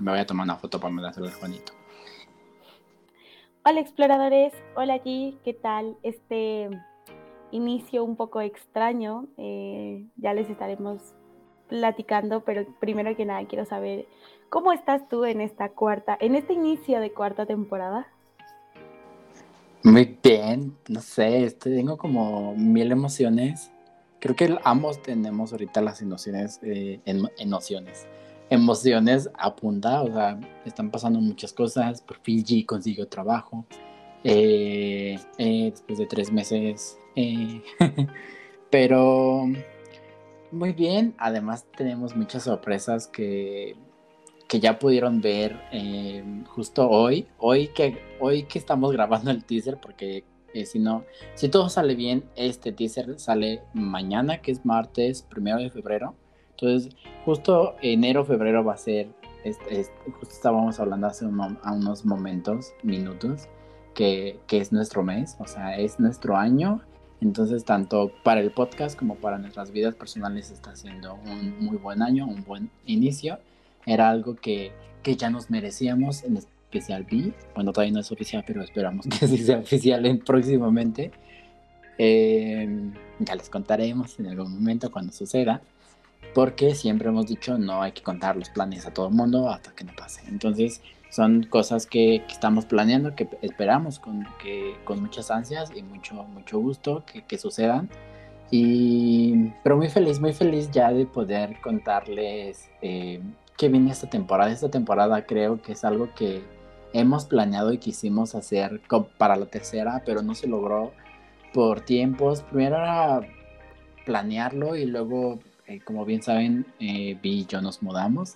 Me voy a tomar una foto para mandárselo al Juanito. Hola exploradores, hola allí, ¿qué tal? Este inicio un poco extraño, eh, ya les estaremos platicando, pero primero que nada quiero saber cómo estás tú en esta cuarta, en este inicio de cuarta temporada. Muy bien, no sé, tengo como mil emociones. Creo que ambos tenemos ahorita las emociones, eh, emociones, emociones a punta, o sea, están pasando muchas cosas. Por fin G consiguió trabajo. Eh, eh, después de tres meses. pero muy bien, además tenemos muchas sorpresas que que ya pudieron ver eh, justo hoy, hoy que, hoy que estamos grabando el teaser, porque eh, si no, si todo sale bien, este teaser sale mañana, que es martes primero de febrero. Entonces, justo enero, febrero va a ser, este, justo estábamos hablando hace unos momentos, minutos, que, que es nuestro mes, o sea, es nuestro año entonces, tanto para el podcast como para nuestras vidas personales está siendo un muy buen año, un buen inicio era algo que, que ya nos merecíamos, en especial B. Bueno, todavía no es oficial, pero esperamos que sí sea oficial en, próximamente. Em, ya les contaremos en algún momento cuando suceda, porque siempre hemos dicho no hay que contar los planes a todo el mundo hasta que no pase. Entonces, son cosas que, que estamos planeando, que esperamos con, que, con muchas ansias y mucho, mucho gusto que, que sucedan. Y, pero muy feliz, muy feliz ya de poder contarles eh, que viene esta temporada. Esta temporada creo que es algo que hemos planeado y quisimos hacer para la tercera, pero no se logró por tiempos. Primero era planearlo y luego, eh, como bien saben, eh, Vi y yo nos mudamos.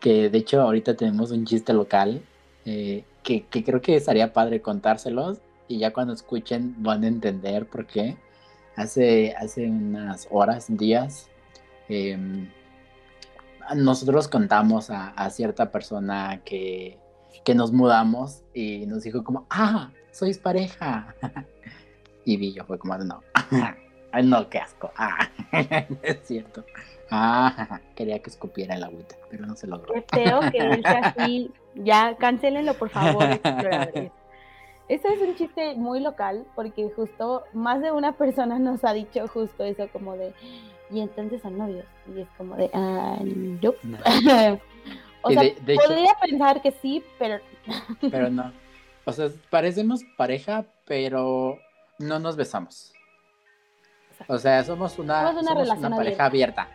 Que de hecho ahorita tenemos un chiste local eh, que, creo que estaría padre contárselos y ya cuando escuchen van a entender por qué. Hace, hace unas horas, días, em, nosotros contamos a, cierta persona que, que, nos mudamos y nos dijo como, ah, sois pareja. y Billo fue como, no, ay no, qué asco. Ah, es cierto. Ah, quería que escupiera el agüita, pero no se logró. Qué feo que dice así. Ya, cancelenlo, por favor, Esto es un chiste muy local porque justo más de una persona nos ha dicho justo eso como de, y entonces son novios. Y es como de, ah, no. o sea, podría pensar que sí, pero... pero no. O sea, parecemos pareja, pero no nos besamos. O sea, somos una, una, pareja abierta.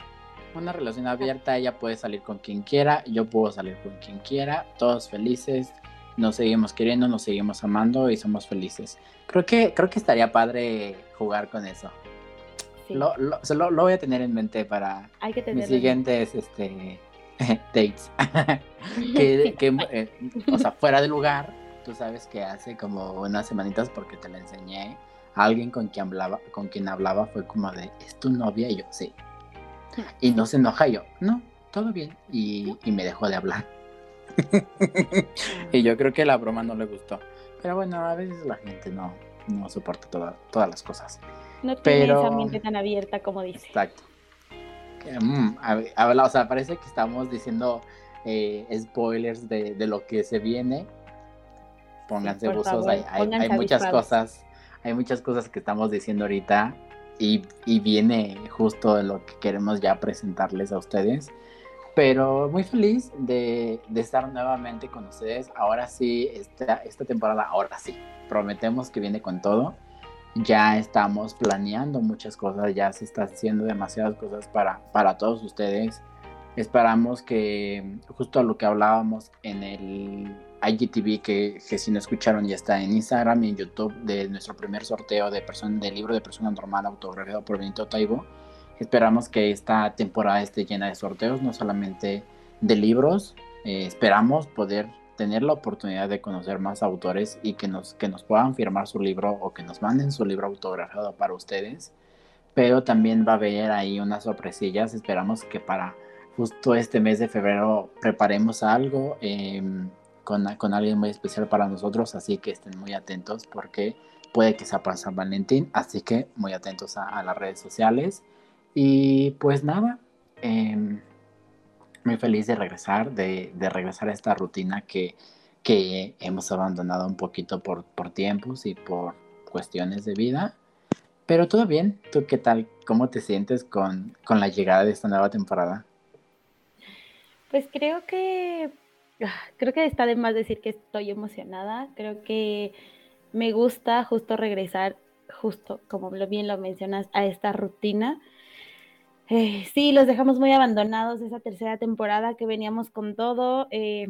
Una relación abierta, ella puede salir con quien quiera, yo puedo salir con quien quiera, todos felices, nos seguimos queriendo, nos seguimos amando y somos felices. Creo que, creo que estaría padre jugar con eso. Lo, lo, lo, voy a tener en mente para mis siguientes este, dates. que, eh, o sea, fuera de lugar, tú sabes que hace como unas semanitas porque te la enseñé. Alguien con quien hablaba, con quien hablaba fue como de, ¿es tu novia? Y yo, sí. Y no se enoja yo, no, todo bien. Y, y me dejó de hablar. y yo creo que la broma no le gustó. Pero bueno, a veces la gente no, no soporta todas las cosas. No tiene esa mente tan abierta como dice. Exacto. Mm, o sea, parece que estamos diciendo eh, spoilers de, lo que se viene. Pónganse buzos, hay, muchas cosas, hay muchas cosas que estamos diciendo ahorita y, viene justo lo que queremos ya presentarles a ustedes. Pero muy feliz de, de, estar nuevamente con ustedes. Ahora sí, esta, esta temporada, ahora sí, prometemos que viene con todo ya estamos planeando muchas cosas, ya se está haciendo demasiadas cosas para, para todos ustedes. Esperamos que justo lo que hablábamos en el IGTV, que, que si no escucharon ya está en Instagram y en YouTube de nuestro primer sorteo de, persona, de libro de persona normal autografiado por Benito Taibo. Esperamos que esta temporada esté llena de sorteos, no solamente de libros. Eh, esperamos poder tener la oportunidad de conocer más autores y que nos, que nos puedan firmar su libro o que nos manden su libro autografiado para ustedes. Pero también va a haber ahí unas sorpresillas. Esperamos que para justo este mes de febrero preparemos algo em, con, con, alguien muy especial para nosotros. Así que estén muy atentos porque puede que sea para San Valentín. Así que muy atentos a, las redes sociales. Y pues nada. Em, muy feliz de regresar, de, de regresar a esta rutina que, que hemos abandonado un poquito por, por tiempos y por cuestiones de vida. Pero todo bien, ¿tú qué tal? ¿Cómo te sientes con, con la llegada de esta nueva temporada? Pues creo que creo que está de más decir que estoy emocionada. Creo que me gusta justo regresar, justo como bien lo mencionas, a esta rutina. Eh, sí, los dejamos muy abandonados esa tercera temporada que veníamos con todo. Eh,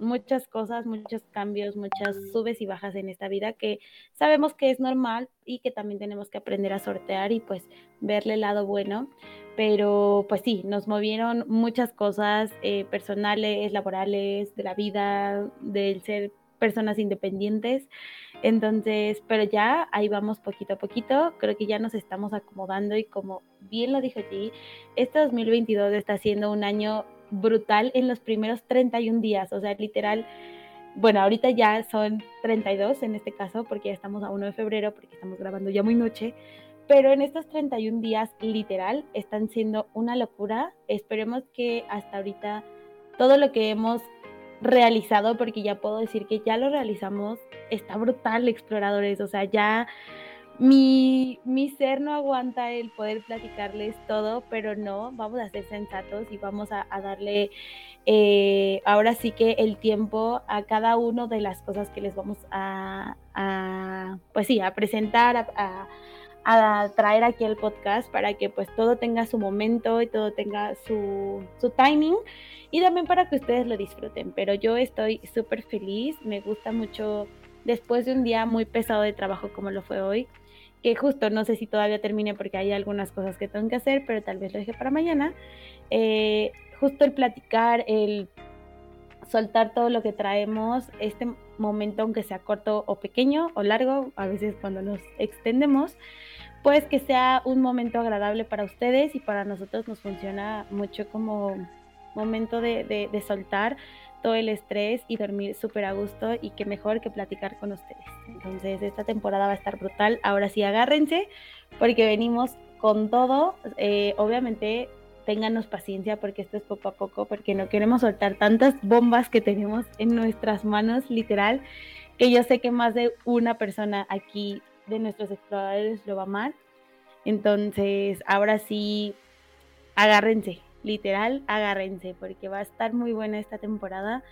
muchas cosas, muchos cambios, muchas subes y bajas en esta vida que sabemos que es normal y que también tenemos que aprender a sortear y pues verle el lado bueno. Pero pues sí, nos movieron muchas cosas eh, personales, laborales, de la vida, del ser personas independientes. Entonces, pero ya ahí vamos poquito a poquito. Creo que ya nos estamos acomodando y como bien lo dijo allí, este 2022 está siendo un año brutal en los primeros 31 días, o sea, literal, bueno, ahorita ya son 32 en este caso, porque ya estamos a 1 de febrero, porque estamos grabando ya muy noche, pero en estos 31 días, literal, están siendo una locura. Esperemos que hasta ahorita todo lo que hemos realizado, porque ya puedo decir que ya lo realizamos, está brutal, exploradores, o sea, ya mi, mi, ser no aguanta el poder platicarles todo, pero no, vamos a ser sensatos y vamos a, darle eh, ahora sí que el tiempo a cada una de las cosas que les vamos a, pues sí, a presentar, a, traer aquí al podcast para que pues todo tenga su momento y todo tenga su, su timing y también para que ustedes lo disfruten. Pero yo estoy súper feliz, me gusta mucho después de un día muy pesado de trabajo como lo fue hoy que justo no sé si todavía termine porque hay algunas cosas que tengo que hacer, pero tal vez lo deje para mañana. Eh, justo el platicar, el soltar todo lo que traemos, este momento, aunque sea corto o pequeño o largo, a veces cuando nos extendemos, pues que sea un momento agradable para ustedes y para nosotros nos funciona mucho como momento de, de, de soltar todo el estrés y dormir súper a gusto y qué mejor que platicar con ustedes. Entonces esta temporada va a estar brutal. Ahora sí agárrense porque venimos con todo. Eh, obviamente ténganos paciencia porque esto es poco a poco, porque no queremos soltar tantas bombas que tenemos en nuestras manos, literal, que yo sé que más de una persona aquí de nuestros exploradores lo va amar. Entonces, ahora sí, agárrense, literal, agárrense porque va a estar muy buena esta temporada.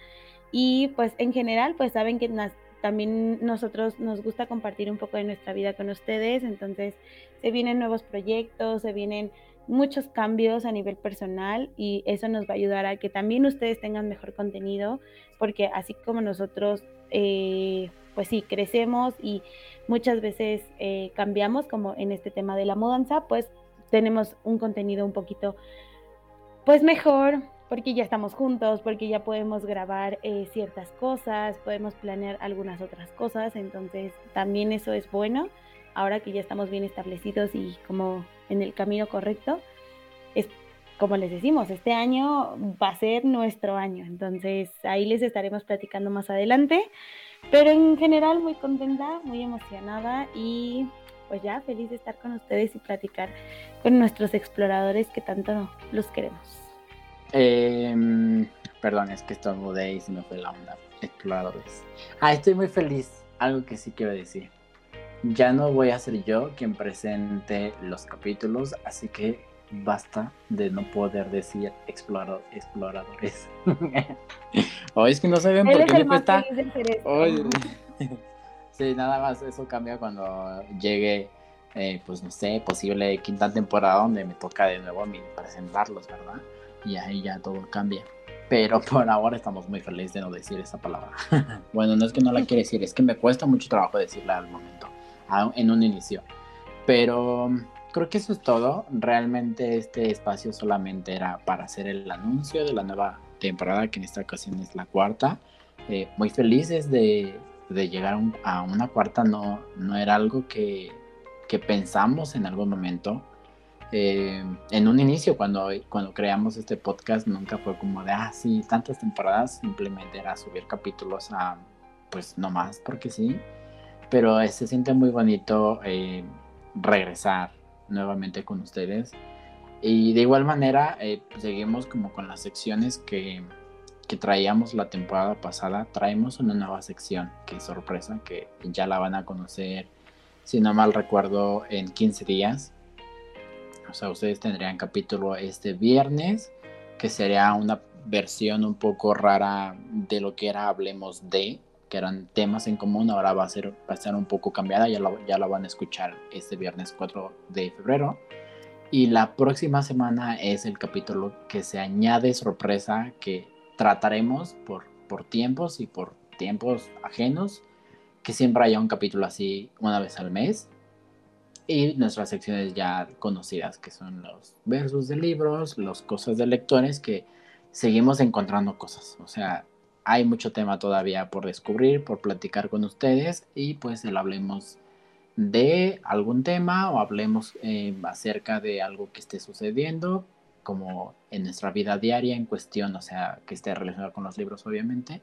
Y pues en general, pues saben que también nosotros nos gusta compartir un poco de nuestra vida con ustedes, entonces se vienen nuevos proyectos, se vienen muchos cambios a nivel personal y eso nos va a ayudar a que también ustedes tengan mejor contenido, porque así como nosotros, eh, pues sí, crecemos y muchas veces eh, cambiamos, como en este tema de la mudanza, pues tenemos un contenido un poquito pues mejor, porque ya estamos juntos, porque ya podemos grabar eh, ciertas cosas, podemos planear algunas otras cosas, entonces también eso es bueno, ahora que ya estamos bien establecidos y como en el camino correcto, es como les decimos, este año va a ser nuestro año, entonces ahí les estaremos platicando más adelante, pero en general muy contenta, muy emocionada y pues ya feliz de estar con ustedes y platicar con nuestros exploradores que tanto los queremos. Em, perdón, es que estornudé y se me fue la onda. Exploradores. Ah, estoy muy feliz. Algo que sí quiero decir. Ya no voy a ser yo quien presente los capítulos, así que basta de no poder decir exploradores. o es que no saben por qué me cuesta. Sí, nada más eso cambia cuando llegue, eh, pues no sé, posible quinta temporada donde me toca de nuevo a mí presentarlos, ¿verdad? Y ahí ya todo cambia. Pero por ahora estamos muy felices de no decir esa palabra. bueno, no es que no la quiera decir, es que me cuesta mucho trabajo decirla al momento, en un inicio. Pero creo que eso es todo. Realmente este espacio solamente era para hacer el anuncio de la nueva temporada, que en esta ocasión es la cuarta. Eh, muy felices de, de llegar a una cuarta no, no era algo que, pensamos en algún momento. Eh, en un inicio, cuando, cuando creamos este podcast, nunca fue como de, ah, sí, tantas temporadas, simplemente era subir capítulos a, pues, no más, porque sí. Pero se siente muy bonito eh, regresar nuevamente con ustedes. Y de igual manera, eh, seguimos como con las secciones que, que traíamos la temporada pasada. Traemos una nueva sección, que es sorpresa, que ya la van a conocer, si no mal recuerdo, en 15 días. O sea, ustedes tendrían capítulo este viernes, que sería una versión un poco rara de lo que era Hablemos de, que eran temas en común, ahora va a ser, va a ser un poco cambiada, ya lo, ya lo van a escuchar este viernes 4 de febrero. Y la próxima semana es el capítulo que se añade sorpresa que trataremos por, por tiempos y por tiempos ajenos, que siempre haya un capítulo así una vez al mes. Y nuestras secciones ya conocidas, que son los versos de libros, los cosas de lectores, que seguimos encontrando cosas. O sea, hay mucho tema todavía por descubrir, por platicar con ustedes y pues el hablemos de algún tema o hablemos eh, acerca de algo que esté sucediendo como en nuestra vida diaria en cuestión, o sea, que esté relacionado con los libros obviamente.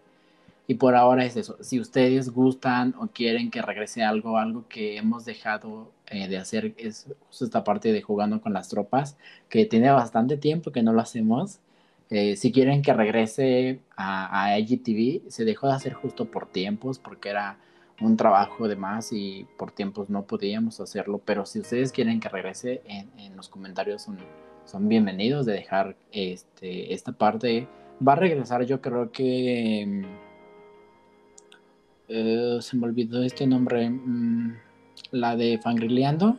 Y por ahora es eso. Si ustedes gustan o quieren que regrese algo, algo que hemos dejado eh, de hacer, es justo esta parte de jugando con las tropas, que tiene bastante tiempo que no lo hacemos. Eh, si quieren que regrese a, a IGTV, se dejó de hacer justo por tiempos, porque era un trabajo de más y por tiempos no podíamos hacerlo. Pero si ustedes quieren que regrese, en, los comentarios son, son bienvenidos de dejar este, esta parte. Va a regresar, yo creo que. Eh, se me olvidó este nombre. Mm, la de Fangrileando.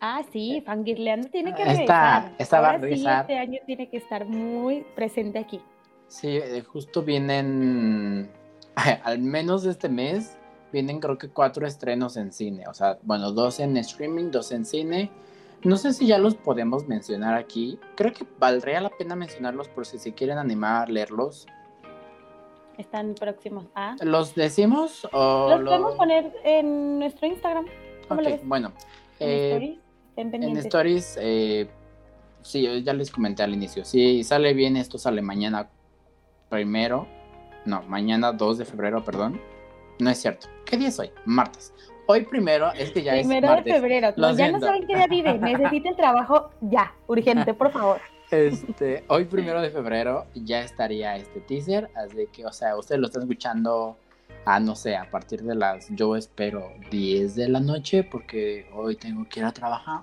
Ah, sí, Fangirleando tiene que regresar. Esta, va a regresar. este año tiene que estar muy presente aquí. Sí, eh, justo vienen, al menos este mes, vienen creo que cuatro estrenos en cine. O sea, bueno, dos en streaming, dos en cine. No sé si ya los podemos mencionar aquí. Creo que valdría la pena mencionarlos por si se quieren animar a leerlos. Están próximos a. ¿Los decimos o los podemos poner en nuestro Instagram? ¿Cómo ves? Bueno, eh, en Stories, eh, sí, ya les comenté al inicio. Si sale bien, esto sale mañana primero. No, mañana 2 de febrero, perdón. No es cierto. ¿Qué día es hoy? Martes. Hoy primero, es que ya es martes. Primero de febrero. ya no saben qué día vive. Necesita el trabajo ya, urgente, por favor. Este, hoy primero de febrero ya estaría este teaser, así que, o sea, ustedes lo están escuchando a no sé, a partir de las, yo espero 10 de la noche porque hoy tengo que ir a trabajar.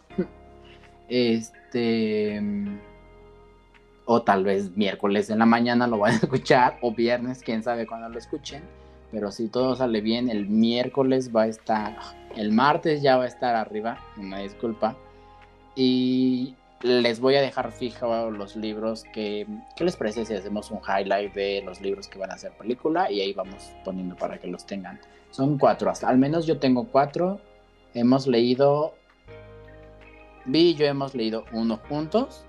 Este, o tal vez miércoles en la mañana lo van a escuchar, o viernes, quién sabe cuándo lo escuchen. Pero si todo sale bien, el miércoles va a estar, el martes ya va a estar arriba, una disculpa. Y les voy a dejar fijados los libros que... ¿Qué les parece si hacemos un highlight de los libros que van a ser película? Y ahí vamos poniendo para que los tengan. Son cuatro, hasta, al menos yo tengo cuatro. Hemos leído... Vi y yo hemos leído uno juntos.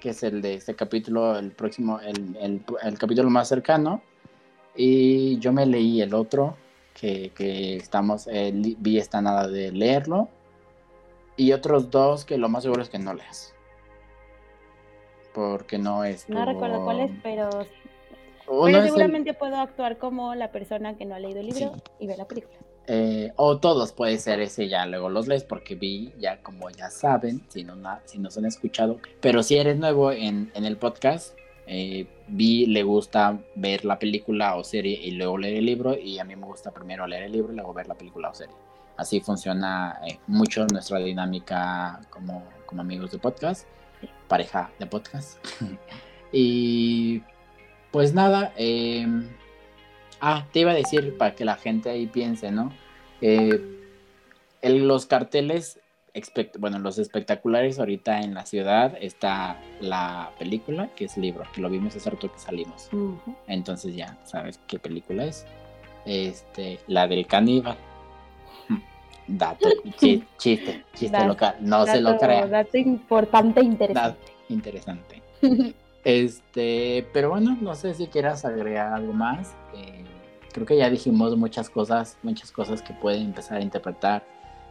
Que es el de este capítulo, el próximo, el, capítulo más cercano. Y yo me leí el otro, que, que estamos, eh, vi esta nada de leerlo y otros dos que lo más seguro es que no leas. Porque no es. No recuerdo cuáles, pero. pero seguramente puedo actuar como la persona que no ha leído el libro y ve la película. Eh, o todos puede ser ese ya luego los lees porque vi ya como ya saben si no si nos han escuchado pero si eres nuevo en, en el podcast eh, vi le gusta ver la película o serie y luego leer el libro y a mí me gusta primero leer el libro y luego ver la película o serie Así funciona eh, mucho nuestra dinámica como, amigos de podcast, pareja de podcast. y pues nada, em, ah, te iba a decir para que la gente ahí piense, ¿no? Eh, los carteles, bueno, los espectaculares ahorita en la ciudad está la película, que es libro, que lo vimos hace rato que salimos. Entonces ya sabes qué película es. Este, la del caníbal Dato, chiste, chiste, local. No se lo crea. Dato importante e interesante. interesante. este, pero bueno, no sé si quieras agregar algo más. Eh, creo que ya dijimos muchas cosas, muchas cosas que pueden empezar a interpretar.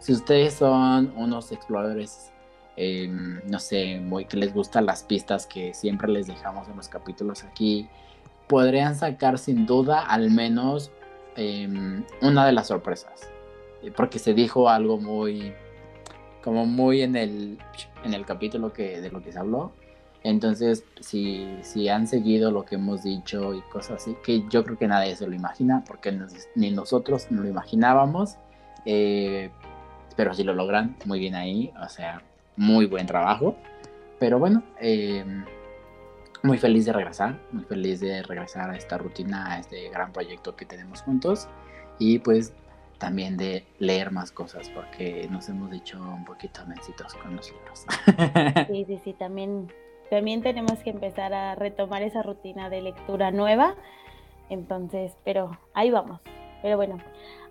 Si ustedes son unos exploradores, em, no sé, muy que les gustan las pistas que siempre les dejamos en los capítulos aquí, podrían sacar sin duda al menos em, una de las sorpresas porque se dijo algo muy, como muy en el, en el capítulo que, de lo que se habló. Entonces, si, si han seguido lo que hemos dicho y cosas así, que yo creo que nadie se lo imagina, porque ni nosotros no lo imaginábamos, eh, pero si lo logran, muy bien ahí, o sea, muy buen trabajo. Pero bueno, eh, muy feliz de regresar, muy feliz de regresar a esta rutina, a este gran proyecto que tenemos juntos y pues también de leer más cosas porque nos hemos dicho un poquito mencitos con los libros. Sí, sí, sí, también también tenemos que empezar a retomar esa rutina de lectura nueva. Entonces, pero ahí vamos. Pero bueno,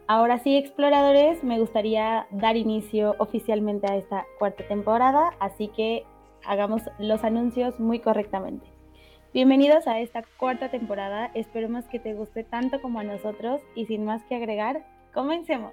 ahora sí, exploradores, me gustaría dar inicio oficialmente a esta cuarta temporada, así que hagamos los anuncios muy correctamente. Bienvenidos a esta cuarta temporada, esperemos que te guste tanto como a nosotros y sin más que agregar, comencemos.